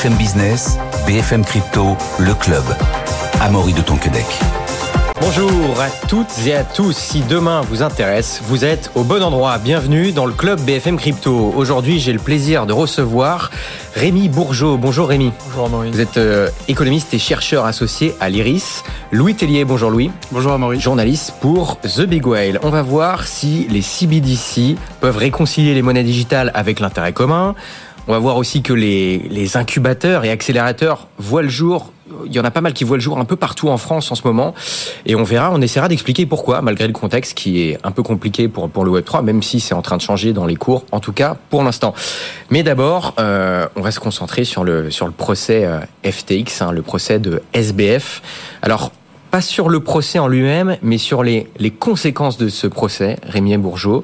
BFM Business, BFM Crypto, le club. Amaury de Tonquedec. Bonjour à toutes et à tous. Si demain vous intéresse, vous êtes au bon endroit. Bienvenue dans le club BFM Crypto. Aujourd'hui, j'ai le plaisir de recevoir Rémi Bourgeot. Bonjour Rémi. Bonjour Amaury. Vous êtes euh, économiste et chercheur associé à l'IRIS. Louis Tellier, bonjour Louis. Bonjour Amaury. Journaliste pour The Big Whale. On va voir si les CBDC peuvent réconcilier les monnaies digitales avec l'intérêt commun. On va voir aussi que les, incubateurs et accélérateurs voient le jour il y en a pas mal qui voient le jour un peu partout en France en ce moment. Et on verra, on essaiera d'expliquer pourquoi, malgré le contexte qui est un peu compliqué pour, pour le Web3, même si c'est en train de changer dans les cours, en tout cas pour l'instant. Mais d'abord, euh, on va se concentrer sur le, sur le procès euh, FTX, hein, le procès de SBF. Alors, pas sur le procès en lui-même, mais sur les, les conséquences de ce procès, Rémi Bourgeot.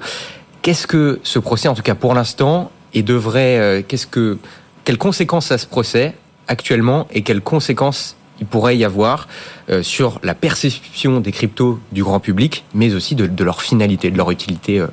Qu'est-ce que ce procès, en tout cas pour l'instant, et devrait, euh, qu'est-ce que, quelles conséquences a ce procès actuellement et quelles conséquences il pourrait y avoir euh, sur la perception des cryptos du grand public, mais aussi de, leur finalité, de leur utilité euh,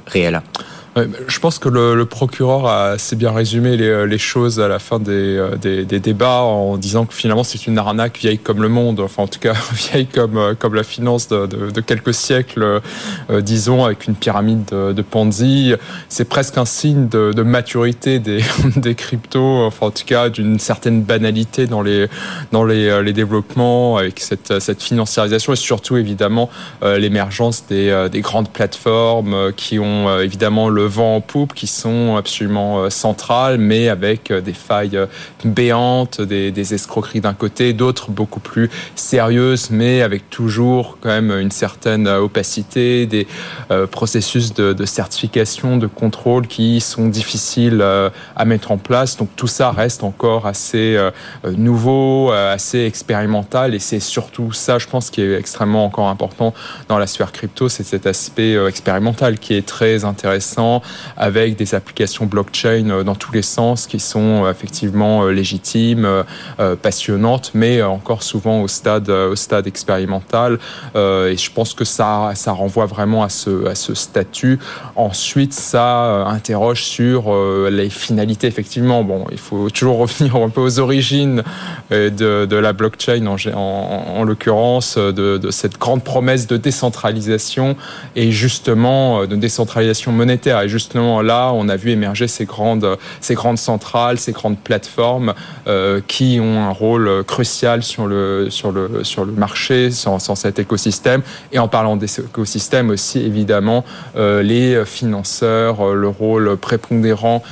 Je pense que le, procureur a assez bien résumé les, les choses à la fin des, euh, des, débats en disant que finalement c'est une arnaque vieille comme le monde, enfin en tout cas vieille comme, euh, comme la finance de, quelques siècles, euh, disons, avec une pyramide de, de Ponzi. C'est presque un signe de, maturité des, des cryptos, enfin en tout cas d'une certaine banalité dans les, dans les développements avec cette, cette financiarisation et surtout évidemment l'émergence des, des grandes plateformes qui ont évidemment le vent en poupe qui sont absolument euh, centrales, mais avec euh, des failles euh, béantes, des, escroqueries d'un côté, d'autres beaucoup plus sérieuses, mais avec toujours quand même une certaine opacité, des processus de, de certification, de contrôle qui sont difficiles à mettre en place. Donc tout ça reste encore assez nouveau, assez expérimental, et c'est surtout ça, je pense, qui est extrêmement encore important dans la sphère crypto, c'est cet aspect expérimental qui est très intéressant avec des applications blockchain euh, dans tous les sens qui sont euh, effectivement euh, légitimes, passionnantes, mais encore souvent au stade, expérimental. Et je pense que ça, renvoie vraiment à ce, statut. Ensuite, ça interroge sur les finalités. Effectivement, bon, il faut toujours revenir un peu aux origines de, la blockchain en, en, en l'occurrence, de cette grande promesse de décentralisation et justement de décentralisation monétaire et justement là, on a vu émerger ces grandes, centrales, ces grandes plateformes euh, qui ont un rôle crucial sur le, marché, sur, cet écosystème. Et en parlant des écosystèmes aussi, évidemment, euh, les financeurs, euh, le rôle prépondérant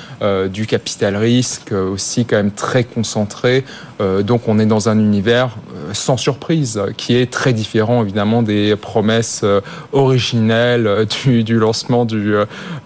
du capital risque, aussi quand même très concentré. Euh, donc on est dans un univers euh, sans surprise, qui est très différent évidemment des promesses originelles du, lancement du,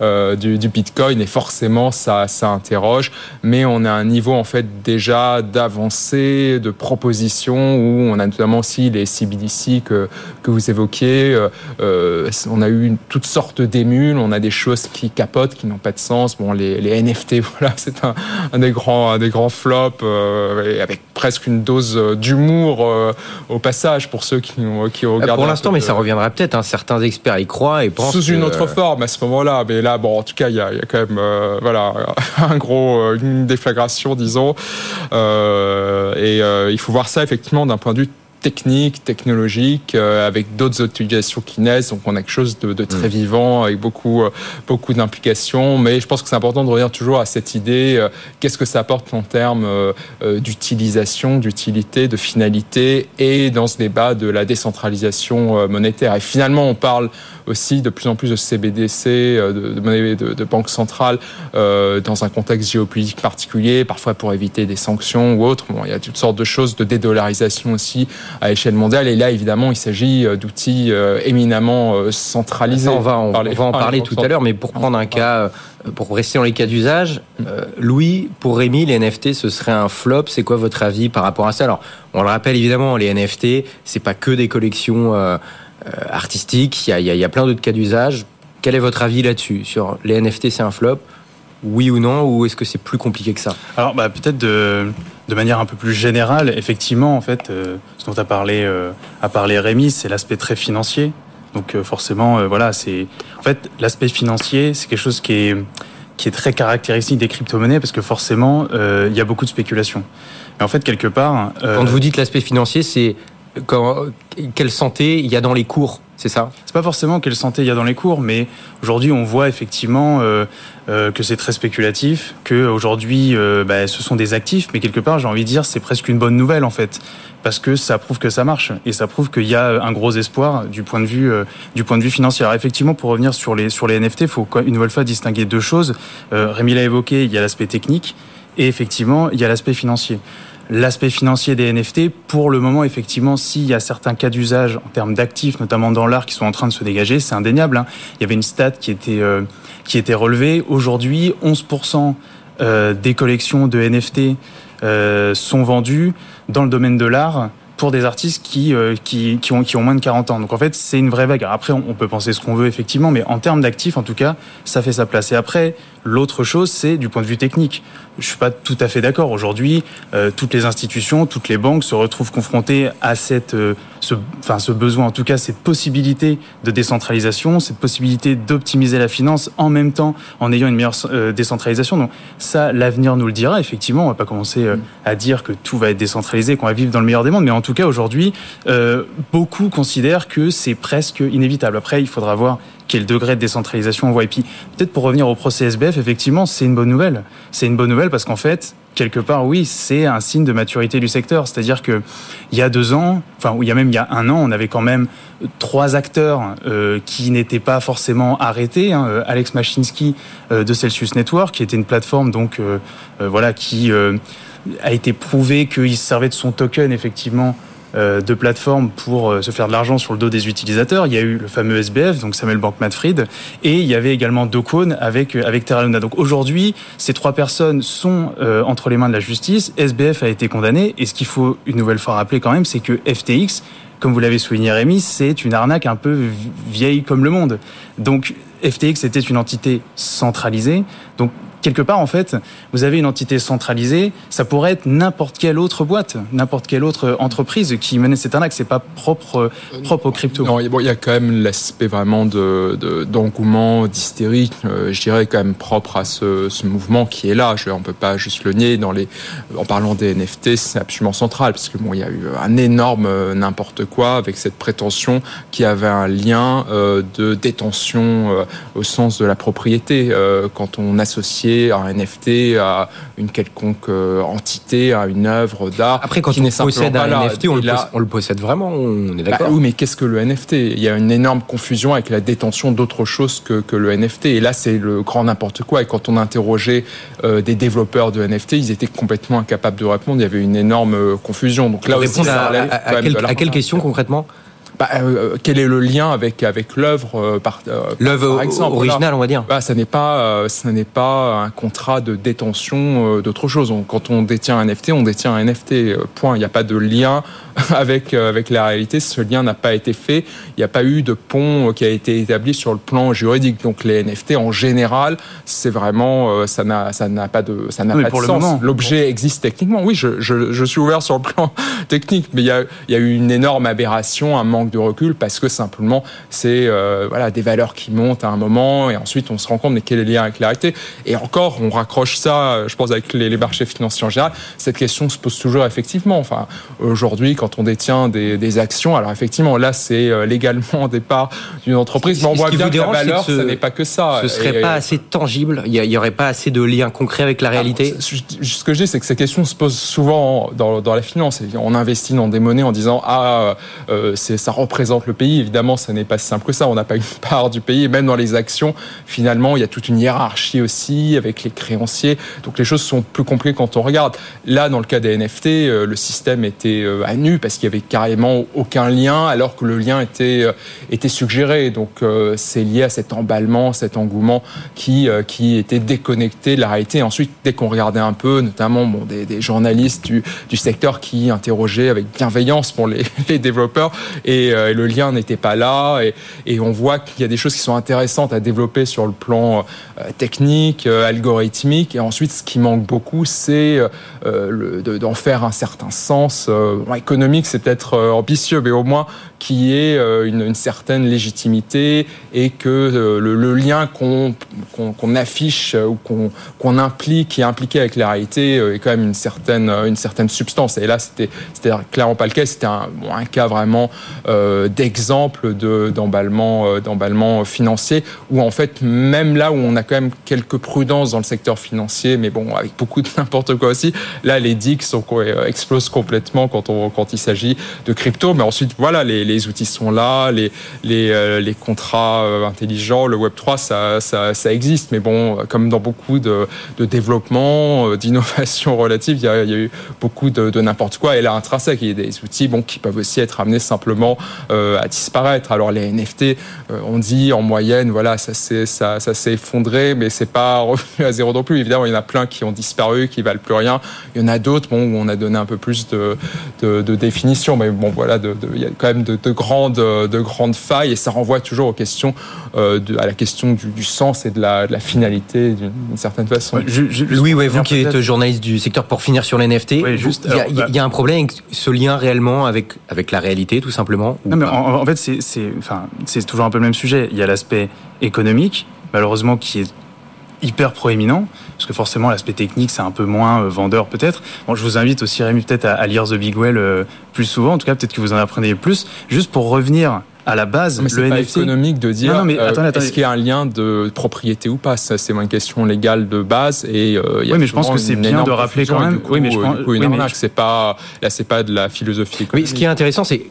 euh, du, Bitcoin et forcément ça, ça interroge. Mais on a un niveau en fait déjà d'avancée, de propositions où on a notamment aussi les CBDC que, que vous évoquiez. Euh, on a eu toutes sortes d'émules, on a des choses qui capotent, qui n'ont pas de sens. Bon, les, NFT, voilà, c'est un, des grands, des grands flops euh, avec presque une dose d'humour euh, au passage pour ceux qui, qui ont regardé. Pour l'instant, mais ça reviendra peut-être. Hein, certains experts y croient et pensent sous une autre forme à ce moment-là. Mais là, bon, en tout cas, il y a, il y a quand même, euh, voilà, un gros, euh, une déflagration, disons. Euh, et euh, il faut voir ça effectivement d'un point de vue technique, technologique, euh, avec d'autres utilisations qui naissent. Donc on a quelque chose de, de très mmh. vivant, avec beaucoup, euh, beaucoup d'implications. Mais je pense que c'est important de revenir toujours à cette idée, euh, qu'est-ce que ça apporte en termes d'utilisation, d'utilité, de finalité, et dans ce débat de la décentralisation monétaire. Et finalement, on parle aussi de plus en plus de CBDC, de, de, de, de banques centrales, euh, dans un contexte géopolitique particulier, parfois pour éviter des sanctions ou autres. Bon, il y a toutes sortes de choses de dédollarisation aussi à échelle mondiale. Et là, évidemment, il s'agit d'outils euh, éminemment euh, centralisés. Ça, on va, on, on va en parler tout à l'heure, mais pour prendre un cas, pour rester dans les cas d'usage, euh, Louis, pour Rémi, les NFT, ce serait un flop. C'est quoi votre avis par rapport à ça? Alors, on le rappelle évidemment, les NFT, c'est pas que des collections euh, artistiques. Il y a, il y a, il y a plein d'autres cas d'usage. Quel est votre avis là-dessus Sur les NFT, c'est un flop? Oui ou non, ou est-ce que c'est plus compliqué que ça? Alors, bah, peut-être de, de manière un peu plus générale, effectivement, en fait, euh, ce dont a parlé, euh, a parlé Rémi, c'est l'aspect très financier. Donc, euh, forcément, voilà, c'est en fait l'aspect financier, c'est quelque chose qui est qui est très caractéristique des crypto-monnaies parce que forcément, il y a beaucoup de spéculation. Mais en fait, quelque part. Quand vous dites l'aspect financier, c'est quelle santé il y a dans les cours c'est ça? C'est pas forcément quelle santé il y a dans les cours, mais aujourd'hui on voit effectivement euh, euh, que c'est très spéculatif, que aujourd'hui euh, bah, ce sont des actifs, mais quelque part j'ai envie de dire c'est presque une bonne nouvelle en fait, parce que ça prouve que ça marche et ça prouve qu'il y a un gros espoir du point de vue du point de vue financier. Alors effectivement pour revenir sur les sur les NFT, il faut une nouvelle fois distinguer deux choses. Rémi l'a évoqué, il y a l'aspect technique et effectivement il y a l'aspect financier. L'aspect financier des NFT, pour le moment, effectivement, s'il y a certains cas d'usage en termes d'actifs, notamment dans l'art, qui sont en train de se dégager, c'est indéniable. Hein. Il y avait une stat qui était, euh, qui était relevée. Aujourd'hui, 11% euh, des collections de NFT euh, sont vendues dans le domaine de l'art pour des artistes qui, qui, qui, ont, qui ont moins de 40 ans. Donc en fait, c'est une vraie vague. après, on, peut penser ce qu'on veut, effectivement, mais en termes d'actifs, en tout cas, ça fait sa place. Et après, l'autre chose, c'est du point de vue technique je suis pas tout à fait d'accord. Aujourd'hui, euh, toutes les institutions, toutes les banques se retrouvent confrontées à cette, euh, ce, enfin, ce besoin, en tout cas cette possibilité de décentralisation, cette possibilité d'optimiser la finance en même temps en ayant une meilleure euh, décentralisation. Donc ça, l'avenir nous le dira. Effectivement, on va pas commencer à dire que tout va être décentralisé, qu'on va vivre dans le meilleur des mondes, mais en tout cas aujourd'hui, beaucoup considèrent que c'est presque inévitable. Après, il faudra voir quel degré de décentralisation on voit. Et puis, peut-être pour revenir au procès SBF, effectivement, c'est une bonne nouvelle. C'est une bonne nouvelle parce qu'en fait, quelque part, oui, c'est un signe de maturité du secteur. C'est-à-dire que il y a deux ans, enfin, il y a même il y a un an, on avait quand même trois acteurs euh, qui n'étaient pas forcément arrêtés. Hein. Alex Machinsky euh, de Celsius Network, qui était une plateforme donc euh, voilà qui a été prouvé qu'il servait de son token effectivement euh, de plateformes pour euh, se faire de l'argent sur le dos des utilisateurs. Il y a eu le fameux SBF, donc Samuel Bankman-Fried, et il y avait également Docone avec euh, avec Terra Luna. Donc aujourd'hui, ces trois personnes sont entre les mains de la justice. SBF a été condamné, et ce qu'il faut une nouvelle fois rappeler quand même, c'est que FTX comme vous l'avez souligné Rémi, c'est une arnaque un peu vieille comme le monde. Donc FTX était une entité centralisée. Donc quelque part, en fait, vous avez une entité centralisée, ça pourrait être n'importe quelle autre boîte, n'importe quelle autre entreprise qui menait cette arnaque. C'est pas propre, propre au crypto. Non, il y a quand même l'aspect vraiment de, d'engouement, d'hystérie, euh, je dirais quand même propre à ce, mouvement qui est là. Je, on peut pas juste le nier. Dans les, en parlant des NFT, c'est absolument central parce que bon, il y a eu un énorme euh, n'importe quoi avec cette prétention qui avait un lien euh, de détention au sens de la propriété quand on associait un NFT à une quelconque euh, entité, à une œuvre d'art. Après, quand on possède un NFT, on, le possède, vraiment, on est bah d'accord Oui, mais qu'est-ce que le NFT Il y a une énorme confusion avec la détention d'autre chose que, que, le NFT. Et là, c'est le grand n'importe quoi. Et quand on interrogeait euh, des développeurs de NFT, ils étaient complètement incapables de répondre. Il y avait une énorme euh, confusion. Donc là aussi, à, à, à quelle question concrètement? Bah, euh, quel est le lien avec avec l'œuvre euh, par, euh, l'œuvre originale, on va dire bah, ça n'est pas ça n'est pas un contrat de détention d'autre chose. quand on détient un NFT, on détient un NFT. point. Il n'y a pas de lien avec avec la réalité. Ce lien n'a pas été fait. Il n'y a pas eu de pont qui a été établi sur le plan juridique. Donc les NFT en général, c'est vraiment ça n'a ça n'a pas de ça n'a pas de sens. L'objet existe techniquement. Oui, je, je, je suis ouvert sur le plan technique, mais il y a il y a eu une énorme aberration, un manque de recul parce que simplement c'est euh, voilà des valeurs qui montent à un moment et ensuite on se rend compte mais quel est le lien avec la réalité? Et encore on raccroche ça je pense avec les, marchés financiers en général. Cette question se pose toujours effectivement. Enfin aujourd'hui quand on détient des, actions alors effectivement là c'est euh, légalement des parts d'une entreprise mais on voit bien que la valeur ce, n'est pas que ça. ce serait pas assez tangible? Il y, aurait pas assez de lien concret avec la réalité? ce que je dis c'est que ces questions se posent souvent dans, dans la finance. On investit dans des monnaies en disant ah euh, c'est ça représente le pays. Évidemment, ça n'est pas si simple que ça. On n'a pas une part du pays. même dans les actions, finalement, il y a toute une hiérarchie aussi avec les créanciers. Donc les choses sont plus compliquées quand on regarde. Là, dans le cas des NFT, euh, le système était euh, à nu parce qu'il y avait carrément aucun lien, alors que le lien était euh, était suggéré. Donc c'est lié à cet emballement, cet engouement qui qui était déconnecté de la réalité. ensuite, dès qu'on regardait un peu, notamment des, journalistes du, du secteur qui interrogeaient avec bienveillance pour les, les développeurs et et, le lien n'était pas là. Et, on voit qu'il y a des choses qui sont intéressantes à développer sur le plan technique, algorithmique. Et ensuite, ce qui manque beaucoup, c'est d'en faire un certain sens. économique, c'est peut-être ambitieux, mais au moins qui ait une, une certaine légitimité et que le, lien qu'on affiche ou qu'on implique, qui est impliqué avec la réalité, est quand même une certaine, substance. Et là, c'était clairement pas le cas. C'était un, cas vraiment euh, d'exemple d'emballement euh, d'emballement financier où en fait, même là où on a quand même quelques prudences dans le secteur financier, mais bon, avec beaucoup de n'importe quoi aussi, là, les dix sont, euh, explosent complètement quand, on, quand il s'agit de crypto. Mais ensuite, voilà, les, les outils sont là, les, les, les contrats intelligents, le Web3, ça, ça, ça, existe. Mais bon, comme dans beaucoup de, de développement, d'innovation relative, il y, a, eu beaucoup de, de n'importe quoi. Et là, intrinsèque, il y a des outils bon, qui peuvent aussi être amenés simplement à disparaître. Alors les NFT, euh, on dit en moyenne, voilà, ça s'est ça, ça s'est effondré, mais c'est pas revenu à zéro non plus. Évidemment, il y en a plein qui ont disparu, qui valent plus rien. Il y en a d'autres, bon, où on a donné un peu plus de, de, de définition, mais bon, voilà, de, il y a quand même de, grandes de grandes failles, et ça renvoie toujours aux questions, euh, à la question du, du, sens et de la, de la finalité d'une certaine façon. Louis, ouais, vous qui êtes journaliste du secteur, pour finir sur les NFT, il y, y, a un problème avec ce lien réellement avec avec la réalité, tout simplement? Non, mais en, en, fait, c'est enfin c'est toujours un peu le même sujet. Il y a l'aspect économique, malheureusement, qui est hyper proéminent, parce que forcément l'aspect technique c'est un peu moins euh, vendeur peut-être. Bon, je vous invite aussi Rémi peut-être à, à, lire The Big Well euh, plus souvent, en tout cas peut-être que vous en apprenez plus, juste pour revenir à la base, mais le pas économique de dire non, mais euh, attendez, est-ce qu'il y a un lien de propriété ou pas? Ça, c'est une question légale de base. Et euh, il y a oui, mais je pense que c'est bien de rappeler quand même. Coup, oui, mais je pense, oui, mais c'est pas là, c'est pas de la philosophie économique. Oui, ce qui est intéressant, c'est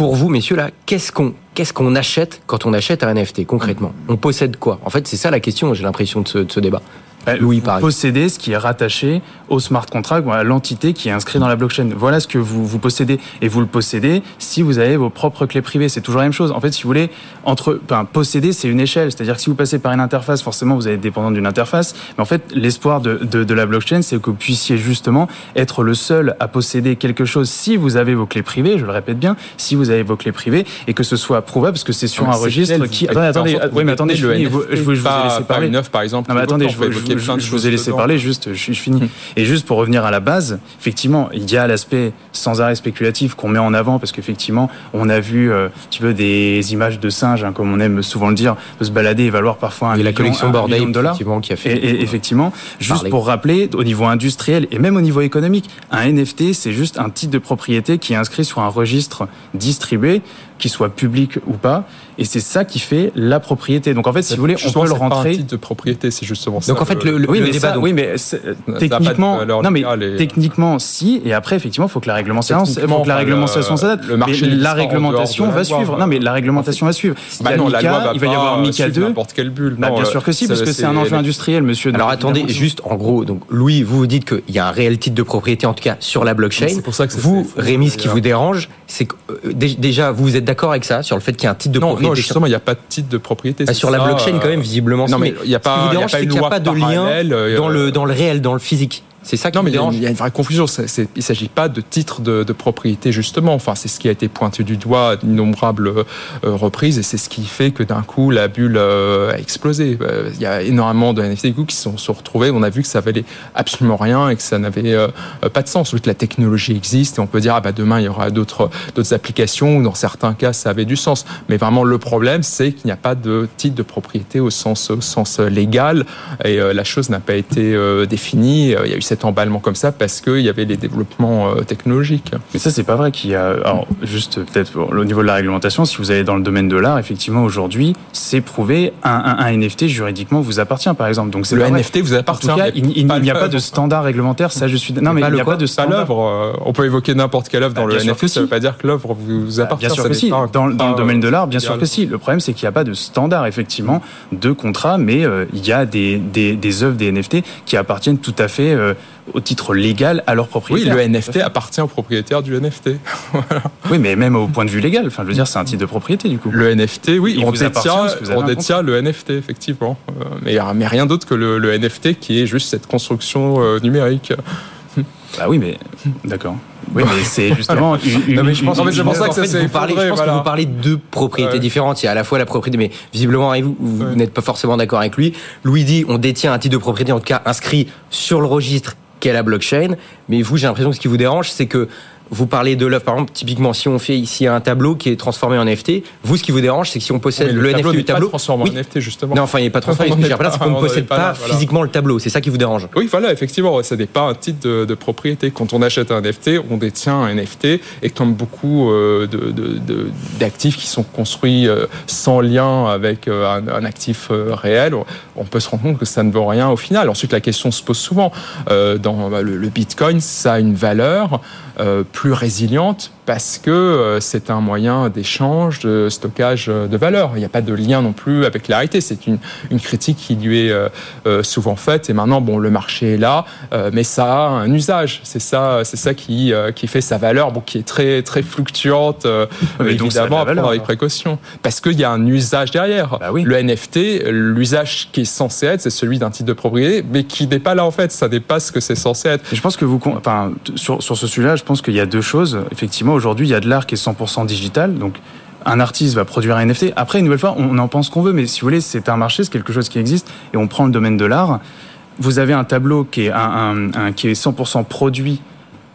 pour vous, messieurs, là, qu'est-ce qu'on qu'est-ce qu'on achète quand on achète un NFT concrètement? On possède quoi? En fait, c'est ça la question. J'ai l'impression de ce débat. Bah, Louis, vous possédez ce qui est rattaché au smart contract ou à l'entité qui est inscrite dans la blockchain. Voilà ce que vous, vous possédez. Et vous le possédez si vous avez vos propres clés privées. C'est toujours la même chose. En fait, si vous voulez, entre, enfin, posséder, c'est une échelle. C'est-à-dire que si vous passez par une interface, forcément, vous allez être dépendant d'une interface. Mais en fait, l'espoir de, de, de, la blockchain, c'est que vous puissiez justement être le seul à posséder quelque chose si vous avez vos clés privées, je le répète bien, si vous avez vos clés privées et que ce soit prouvable parce que c'est sur un registre qui. Attendez, attendez, oui, mais attendez, je, je, je, vous ai laissé parler. Une par exemple. Non, mais attendez, je, je vous ai laissé parler, juste, je, je finis. Et juste pour revenir à la base, effectivement, il y a l'aspect sans arrêt spéculatif qu'on met en avant parce qu'effectivement, on a vu, euh, tu veux, des images de singes, hein, comme on aime souvent le dire, se balader et valoir parfois un et la collection Bordel, de dollars. qui a fait. Et, effectivement, juste pour rappeler, au niveau industriel et même au niveau économique, un NFT, c'est juste un titre de propriété qui est inscrit sur un registre distribué qu'il soit public ou pas. Et c'est ça qui fait la propriété. Donc en fait, si vous voulez, on peut le rentrer. Pas un titre de propriété, c'est justement ça. Donc en fait, le, oui, mais débat, oui, mais techniquement, non, mais techniquement, si. Et après, effectivement, il faut que la réglementation, faut que la réglementation s'adapte. Le marché, la réglementation va suivre. Non, mais la réglementation va suivre. Bah non, la loi va il va y avoir MiCA 2. N'importe quelle bulle. Bah, bien sûr que si, parce que c'est un enjeu industriel, monsieur. Alors attendez, juste en gros, donc Louis, vous vous dites qu'il y a un réel titre de propriété, en tout cas sur la blockchain. C'est pour ça que vous, Rémi, ce qui vous dérange, c'est que euh, déjà, vous êtes d'accord avec ça sur le fait qu'il y a un titre de propriété. Non, justement, il n'y a pas de titre de propriété. Bah, sur la blockchain, quand même, visiblement. Non, mais il n'y a pas, a pas de lien euh, dans le dans le réel, dans le physique. C'est ça qui non, mais il y a une vraie confusion. il ne s'agit pas de titre de, de, propriété, justement. Enfin, c'est ce qui a été pointé du doigt à d'innombrables euh, reprises et c'est ce qui fait que d'un coup, la bulle euh, a explosé. Euh, il y a énormément de NFT qui se sont retrouvés. On a vu que ça valait absolument rien et que ça n'avait pas de sens. que la technologie existe et on peut dire, ah bah demain, il y aura d'autres, applications où dans certains cas, ça avait du sens. Mais vraiment, le problème, c'est qu'il n'y a pas de titre de propriété au sens, au sens légal et la chose n'a pas été définie. Il y a eu cet emballement comme ça parce qu'il y avait les développements euh, technologiques. Mais ça, c'est pas vrai qu'il y a. Alors, juste peut-être au niveau de la réglementation, si vous allez dans le domaine de l'art, effectivement, aujourd'hui, c'est prouvé, un, un, NFT juridiquement vous appartient, par exemple. Donc, c'est le NFT vous appartient. En tout cas, il, n'y a pas de standard réglementaire. Ça, je suis. Non, mais, il n'y a pas de standard. l'œuvre. Euh, on peut évoquer n'importe quelle œuvre dans bah, le NFT. Ça ne veut pas dire que l'œuvre vous bah, appartient. Bien sûr que si. Dans, le domaine de l'art, bien sûr que si. Le problème, c'est qu'il n'y a pas de standard, effectivement, de contrat, mais euh, il y a des, des, des œuvres des NFT qui appartiennent tout à fait au titre légal à leur propriétaire. Oui, le NFT appartient au propriétaire du NFT. Oui, mais même au point de vue légal. Enfin, je veux dire, c'est un titre de propriété du coup. Le NFT, oui, on détient, on détient le NFT effectivement, euh, mais, mais rien d'autre que le, NFT qui est juste cette construction euh, numérique. Bah oui, mais d'accord. Oui, mais c'est justement. Une, non, mais je pense, que c'est pour ça que ça s'est vous parlez, Je pense voilà. que vous parlez de deux propriétés ouais. différentes. Il y a à la fois la propriété, mais visiblement, vous, vous ouais. n'êtes pas forcément d'accord avec lui. Louis dit on détient un titre de propriété, en tout cas inscrit sur le registre qu'est la blockchain. Mais vous, j'ai l'impression que ce qui vous dérange, c'est que vous parlez de l'œuvre, par exemple, typiquement, si on fait ici un tableau qui est transformé en NFT, vous, ce qui vous dérange, c'est que si on possède le, le NFT du tableau. Pas transformé oui. en NFT, justement. Non, enfin, il n'est pas transformé. Ce que là, c'est qu'on ne possède pas, pas voilà. physiquement le tableau. C'est ça qui vous dérange. Oui, voilà, effectivement, ça n'est pas un titre de, de, propriété. Quand on achète un NFT, on détient un NFT, et comme beaucoup euh, d'actifs qui sont construits euh, sans lien avec euh, un, un, actif réel, on peut se rendre compte que ça ne vaut rien au final. Ensuite, la question se pose souvent. Dans bah, le, le, Bitcoin, ça a une valeur euh, plus résiliente parce que euh, c'est un moyen d'échange, de stockage de valeur. Il n'y a pas de lien non plus avec la réalité. C'est une, une, critique qui lui est euh, souvent faite. Et maintenant, bon, le marché est là, euh, mais ça a un usage. C'est ça, c'est ça qui, euh, qui fait sa valeur, bon, qui est très très fluctuante. mais évidemment, à prendre avec précaution, parce qu'il y a un usage derrière. Bah oui. Le NFT, l'usage qui est censé être, c'est celui d'un titre de propriété, mais qui n'est pas là en fait. Ça dépasse ce que c'est censé être. Et je pense que vous, enfin, sur, sur ce sujet-là, je pense qu'il y a deux choses. Effectivement, aujourd'hui, il y a de l'art qui est 100% digital, donc un artiste va produire un NFT. Après, une nouvelle fois, on en pense qu'on veut, mais si vous voulez, c'est un marché, c'est quelque chose qui existe, et on prend le domaine de l'art. Vous avez un tableau qui est, qui est 100% produit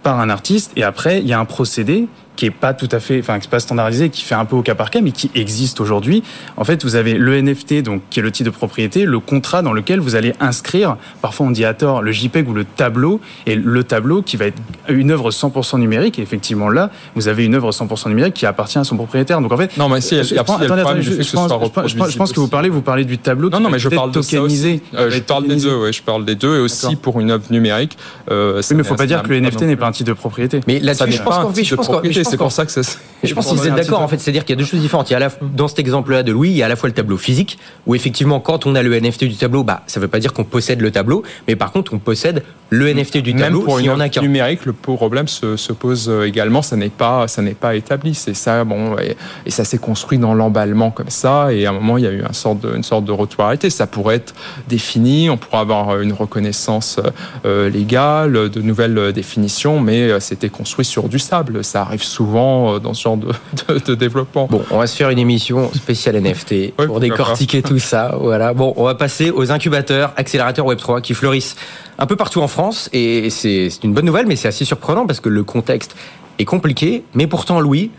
par un artiste, et après, il y a un procédé qui est pas tout à fait, enfin, qui est pas standardisé, qui fait un peu au cas par cas, mais qui existe aujourd'hui. En fait, vous avez le NFT, donc, qui est le titre de propriété, le contrat dans lequel vous allez inscrire, parfois on dit à tort, le JPEG ou le tableau, et le tableau qui va être une œuvre 100% numérique, et effectivement là, vous avez une œuvre 100% numérique qui appartient à son propriétaire. Donc en fait, non, mais si, je, pense, attendez, attendez, je, je, pense, je, je pense que vous parlez, vous parlez du tableau non, qui non, mais je parle tokenisé. Euh, je parle des deux, ouais, je parle des deux, et aussi pour une œuvre numérique. Euh, oui, mais faut pas dire que le NFT n'est pas un titre de propriété. Mais là-dessus, je pense que c'est pour ça que ça je pense vous êtes d'accord, en fait. C'est-à-dire qu'il y a deux choses différentes. Il y a la, dans cet exemple-là de Louis, il y a à la fois le tableau physique, où effectivement, quand on a le NFT du tableau, bah, ça veut pas dire qu'on possède le tableau, mais par contre, on possède le NFT du Même tableau. pour si une on a qu'un. numérique, le problème se, se pose également. Ça n'est pas, ça n'est pas établi. C'est ça, bon, et, et ça s'est construit dans l'emballement comme ça. Et à un moment, il y a eu une sorte de, une sorte de retour arrêté. Ça pourrait être défini. On pourrait avoir une reconnaissance euh, légale, de nouvelles définitions, mais c'était construit sur du sable. Ça arrive souvent dans ce genre de, de, de développement. Bon, on va se faire une émission spéciale NFT oui, pour décortiquer tout ça. Voilà. Bon, on va passer aux incubateurs, accélérateurs Web3 qui fleurissent un peu partout en France et c'est une bonne nouvelle, mais c'est assez surprenant parce que le contexte est compliqué. Mais pourtant, Louis,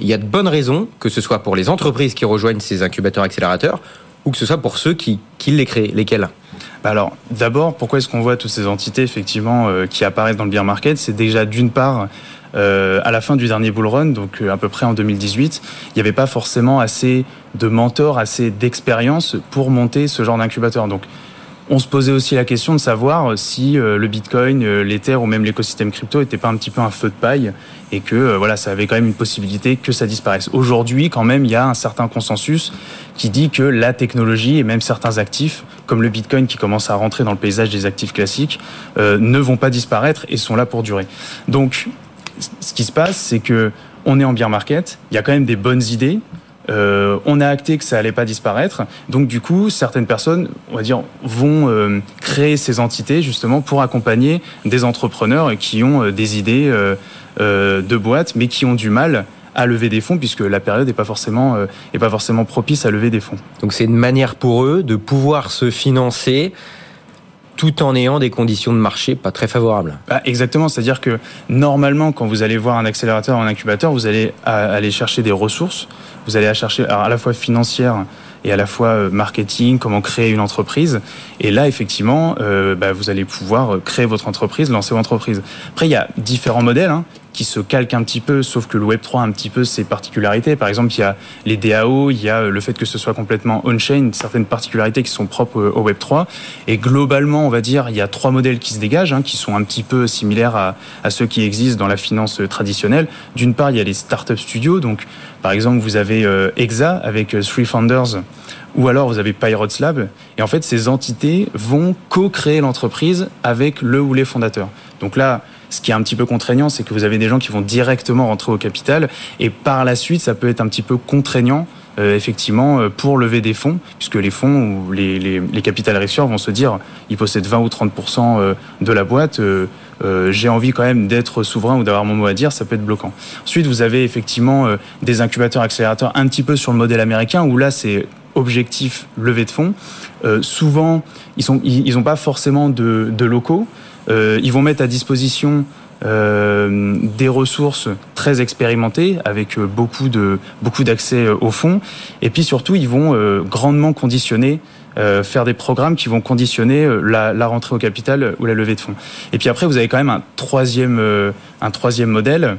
il y a de bonnes raisons, que ce soit pour les entreprises qui rejoignent ces incubateurs accélérateurs ou que ce soit pour ceux qui, qui les créent. Lesquels? Alors, d'abord, pourquoi est-ce qu'on voit toutes ces entités effectivement euh, qui apparaissent dans le bear market? C'est déjà d'une part euh, à la fin du dernier bull run, donc euh, à peu près en 2018, il n'y avait pas forcément assez de mentors, assez d'expérience pour monter ce genre d'incubateur. Donc on se posait aussi la question de savoir si euh, le Bitcoin, euh, l'Ether ou même l'écosystème crypto n'était pas un petit peu un feu de paille et que euh, voilà, ça avait quand même une possibilité que ça disparaisse. Aujourd'hui, quand même, il y a un certain consensus qui dit que la technologie et même certains actifs, comme le Bitcoin qui commence à rentrer dans le paysage des actifs classiques, euh, ne vont pas disparaître et sont là pour durer. Donc, ce qui se passe, c'est que on est en bear market, il y a quand même des bonnes idées, euh, on a acté que ça allait pas disparaître. Donc du coup, certaines personnes, on va dire, vont euh, créer ces entités justement pour accompagner des entrepreneurs qui ont euh, des idées de boîtes, mais qui ont du mal à lever des fonds puisque la période n'est pas forcément est pas forcément propice à lever des fonds. Donc c'est une manière pour eux de pouvoir se financer tout en ayant des conditions de marché pas très favorables. Bah, exactement, c'est-à-dire que normalement, quand vous allez voir un accélérateur ou un incubateur, vous allez aller chercher des ressources, vous allez chercher à la fois financière et à la fois marketing, comment créer une entreprise. Et là, effectivement, euh, bah, vous allez pouvoir créer votre entreprise, lancer votre entreprise. Après, il y a différents modèles. Hein qui se calquent un petit peu, sauf que le Web3 a un petit peu ses particularités. Par exemple, il y a les DAO, il y a le fait que ce soit complètement on-chain, certaines particularités qui sont propres au Web3. Et globalement, on va dire, il y a trois modèles qui se dégagent, hein, qui sont un petit peu similaires à, ceux qui existent dans la finance traditionnelle. D'une part, il y a les startup studios. Donc, par exemple, vous avez euh, Exa avec euh, Three Founders ou alors vous avez Pirates Lab. Et en fait, ces entités vont co-créer l'entreprise avec le ou les fondateurs. Donc là, ce qui est un petit peu contraignant, c'est que vous avez des gens qui vont directement rentrer au capital et par la suite, ça peut être un petit peu contraignant. Euh, effectivement, pour lever des fonds, puisque les fonds ou les, les, les capital raiseurs vont se dire, ils possèdent 20 ou 30% de la boîte, euh, j'ai envie quand même d'être souverain ou d'avoir mon mot à dire, ça peut être bloquant. Ensuite, vous avez effectivement des incubateurs accélérateurs un petit peu sur le modèle américain où là c'est objectif levée de fonds. souvent, ils n'ont ils, pas forcément de, de locaux. Ils vont mettre à disposition euh, des ressources très expérimentées avec euh, beaucoup de beaucoup d'accès euh, au fond et puis surtout ils vont grandement conditionner faire des programmes qui vont conditionner la, la, rentrée au capital ou la levée de fonds. Et puis après, vous avez quand même un troisième, un troisième modèle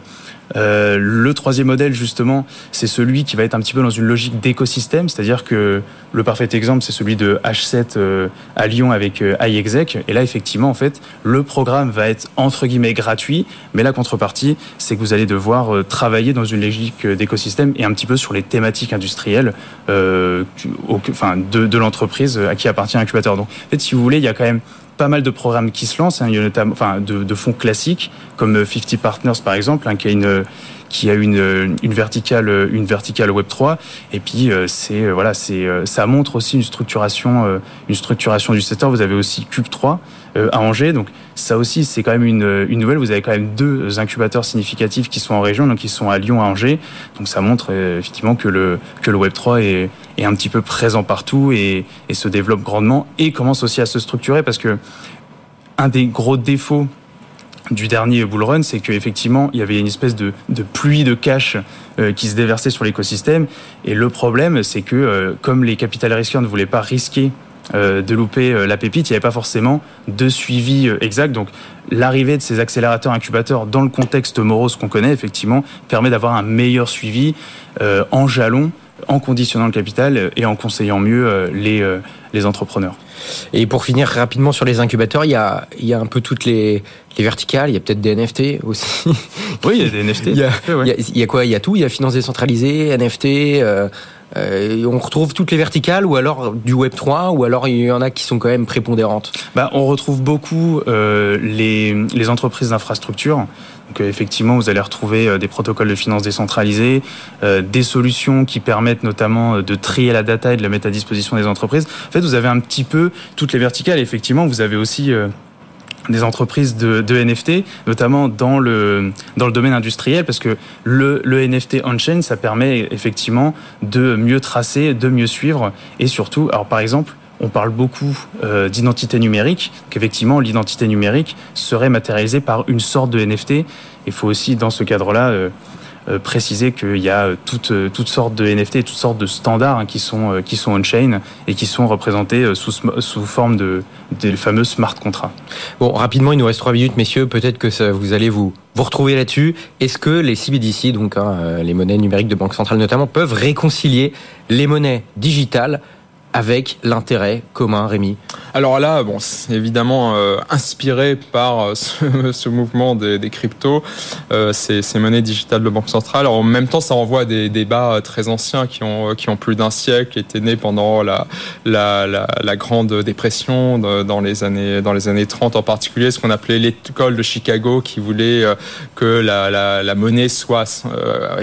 euh, le troisième modèle, justement, c'est celui qui va être un petit peu dans une logique d'écosystème, c'est-à-dire que le parfait exemple, c'est celui de H7 euh, à Lyon avec euh, iExec. Et là, effectivement, en fait, le programme va être entre guillemets gratuit, mais la contrepartie, c'est que vous allez devoir travailler dans une logique d'écosystème et un petit peu sur les thématiques industrielles enfin, de, de l'entreprise à qui appartient l'incubateur. Donc, en fait, si vous voulez, il y a quand même pas mal de programmes qui se lancent. Hein. Il y a notamment, enfin, de, de, fonds classiques comme 50 euh, Partners par exemple, hein, qui a une qui a une, une verticale une verticale Web 3 et puis euh, c'est euh, voilà c'est ça montre aussi une structuration une structuration du secteur vous avez aussi Cube 3 à Angers donc ça aussi c'est quand même une, nouvelle vous avez quand même deux incubateurs significatifs qui sont en région donc ils sont à Lyon à Angers donc ça montre effectivement que le que le Web 3 est un petit peu présent partout et, se développe grandement et commence aussi à se structurer parce que un des gros défauts du dernier bull run, c'est qu'effectivement, il y avait une espèce de, pluie de cash euh, qui se déversait sur l'écosystème. Et le problème, c'est que euh, comme les capital risqueurs ne voulaient pas risquer euh, de louper la pépite, il n'y avait pas forcément de suivi exact. Donc l'arrivée de ces accélérateurs incubateurs dans le contexte morose qu'on connaît, effectivement, permet d'avoir un meilleur suivi en jalon en conditionnant le capital et en conseillant mieux euh, les, euh, les entrepreneurs. Et pour finir rapidement sur les incubateurs, il y a, il y a un peu toutes les, les verticales, il y a peut-être des NFT aussi. Oui, il y a des NFT. il, y a, il, y a, quoi? Il y a tout, il y a finance décentralisée, NFT, euh, euh, on retrouve toutes les verticales ou alors du Web 3 ou alors il y en a qui sont quand même prépondérantes bah, On retrouve beaucoup euh, les, entreprises d'infrastructure donc euh, effectivement, vous allez retrouver des protocoles de finance décentralisés, des solutions qui permettent notamment de trier la data et de la mettre à disposition des entreprises. En fait, vous avez un petit peu toutes les verticales. effectivement, vous avez aussi des entreprises de, de, NFT, notamment dans le dans le domaine industriel, parce que le, le NFT on-chain, ça permet effectivement de mieux tracer, de mieux suivre, et surtout, alors par exemple, on parle beaucoup euh, d'identité numérique, qu'effectivement l'identité numérique serait matérialisée par une sorte de NFT. Il faut aussi, dans ce cadre-là, euh, préciser qu'il y a toutes, toutes sortes de NFT, toutes sortes de standards hein, qui sont, qui sont on-chain et qui sont représentés sous, sous forme de, des fameux smart contracts. Bon, rapidement, il nous reste trois minutes, messieurs. Peut-être que ça, vous allez vous, vous retrouver là-dessus. Est-ce que les CBDC, donc hein, les monnaies numériques de banque centrale notamment, peuvent réconcilier les monnaies digitales avec l'intérêt commun, Rémi Alors là, bon, c'est évidemment euh, inspiré par euh, ce, mouvement des, cryptos, euh, ces, monnaies digitales de banque centrale. en même temps, ça renvoie à des débats très anciens qui ont, qui ont plus d'un siècle, étaient nés pendant la, la, la, la, grande dépression dans les années dans les années 30 en particulier, ce qu'on appelait l'école de Chicago, qui voulait que la, la, monnaie soit,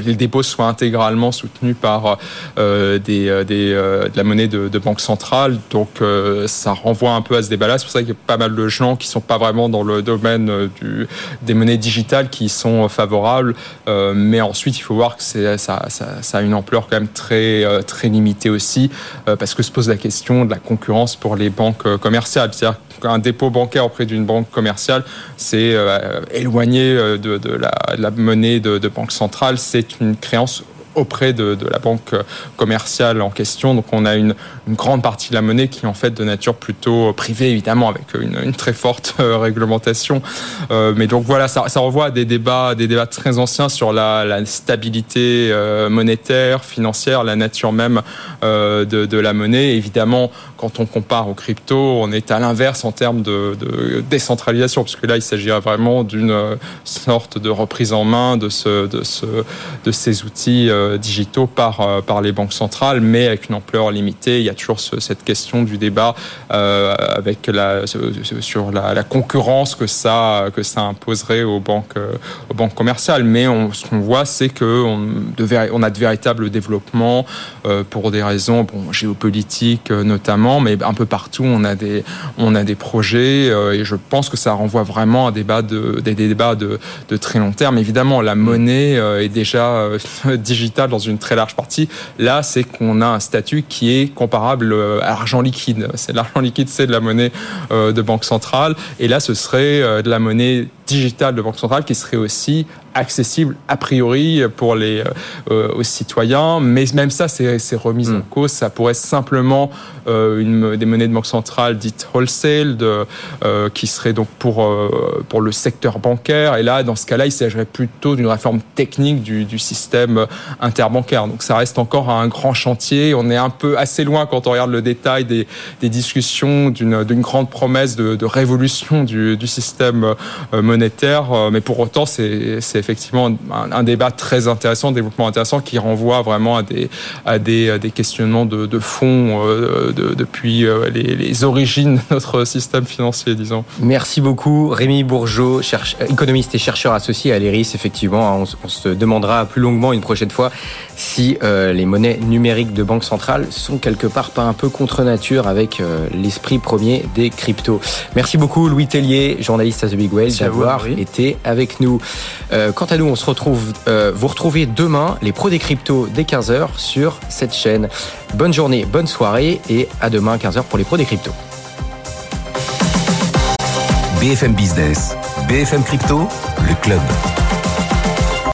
les dépôts soient intégralement soutenus par des, des de la monnaie de, de banque centrale. Donc euh, ça renvoie un peu à ce débat-là. C'est pour ça qu'il y a pas mal de gens qui sont pas vraiment dans le domaine euh, des monnaies digitales qui sont favorables. Euh, mais ensuite, il faut voir que ça, ça, ça, a une ampleur quand même très, très limitée aussi, parce que se pose la question de la concurrence pour les banques commerciales. C'est-à-dire qu'un dépôt bancaire auprès d'une banque commerciale, c'est éloigné de, la, monnaie de, de banque centrale. C'est une créance auprès de, de, la banque commerciale en question. Donc on a une, une, grande partie de la monnaie qui est en fait de nature plutôt privée, évidemment, avec une, une très forte euh, réglementation. Euh, mais donc voilà, ça, ça, renvoie à des débats, des débats très anciens sur la, la stabilité euh, monétaire, financière, la nature même euh, de, de, la monnaie. Évidemment, quand on compare aux crypto, on est à l'inverse en termes de, décentralisation, parce que là, il s'agirait vraiment d'une sorte de reprise en main de, ce, de, ce, de ces outils euh, digitaux par, euh, par les banques centrales, mais avec une ampleur limitée. Il y a toujours cette question du débat euh, avec la, sur la, concurrence que ça, imposerait aux banques, commerciales. Mais ce qu'on voit, c'est qu'on on a de véritables développements pour des raisons géopolitiques notamment mais un peu partout, on a des, on a des projets et je pense que ça renvoie vraiment à des débats de, des, débats de, de, très long terme. Évidemment, la monnaie est déjà digitale dans une très large partie. Là, c'est qu'on a un statut qui est comparable à l'argent liquide. C'est l'argent liquide, c'est de la monnaie de banque centrale. Et là, ce serait de la monnaie digitale de banque centrale qui serait aussi accessible a priori pour les euh, aux citoyens, mais même ça c'est remis en hmm. cause. Ça pourrait simplement euh, une, des monnaies de banque centrale dites wholesale, de, euh, qui serait donc pour pour le secteur bancaire. Et là, dans ce cas-là, il s'agirait plutôt d'une réforme technique du, du, système interbancaire. Donc ça reste encore un grand chantier. On est un peu assez loin quand on regarde le détail des, des discussions d'une grande promesse de, de révolution du, du système monétaire, mais pour autant c'est effectivement un, débat très intéressant, un développement intéressant qui renvoie vraiment à des, à des, des questionnements de, de fond euh, de, depuis euh, les, les, origines de notre système financier, disons. Merci beaucoup, Rémi Bourgeot, cherche, économiste et chercheur associé à l'ERIS. Effectivement, on, on, se demandera plus longuement une prochaine fois si euh, les monnaies numériques de banque centrale sont quelque part pas un peu contre nature avec euh, l'esprit premier des cryptos. Merci beaucoup, Louis Tellier, journaliste à The Big Whale, d'avoir été avec nous. Euh, quant à nous, on se retrouve, euh, vous retrouvez demain les pros des cryptos dès 15h sur cette chaîne. Bonne journée, bonne soirée et à demain 15h pour les pros des cryptos. BFM Business, BFM Crypto, le club.